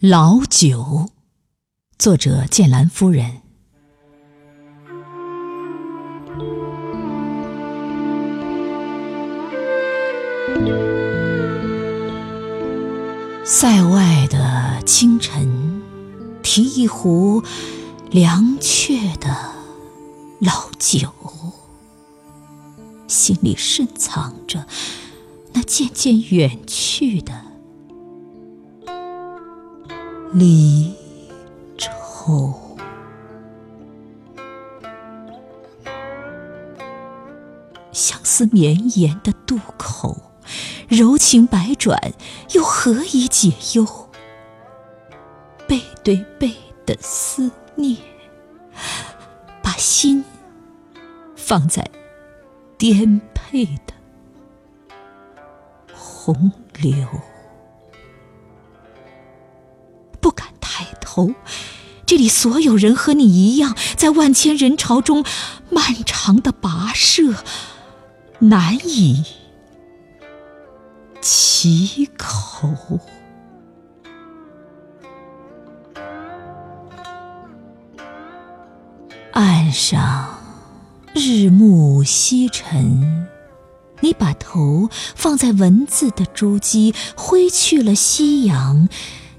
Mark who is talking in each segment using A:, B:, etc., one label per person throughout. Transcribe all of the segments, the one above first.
A: 老酒，作者剑兰夫人。塞外的清晨，提一壶凉却的老酒，心里深藏着那渐渐远去的。离愁，相思绵延的渡口，柔情百转，又何以解忧？背对背的思念，把心放在颠沛的洪流。头，这里所有人和你一样，在万千人潮中漫长的跋涉，难以启口。岸上日暮西沉，你把头放在文字的珠玑，挥去了夕阳。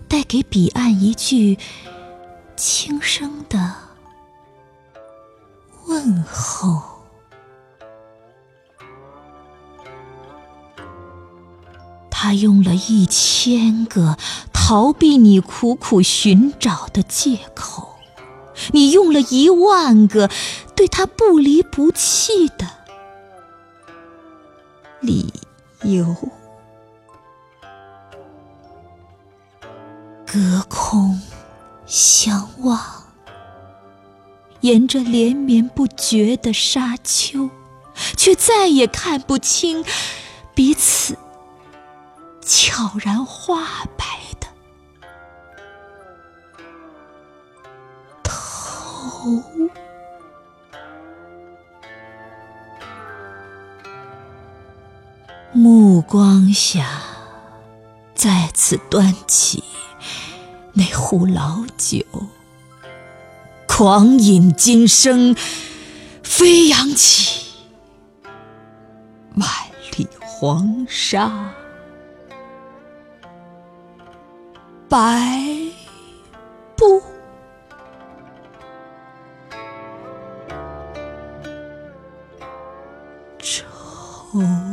A: 带给彼岸一句轻声的问候。他用了一千个逃避你苦苦寻找的借口，你用了一万个对他不离不弃的理由。隔空相望，沿着连绵不绝的沙丘，却再也看不清彼此悄然花白的头。目光下，再次端起。那壶老酒。狂饮今生飞扬起万里黄沙白不愁。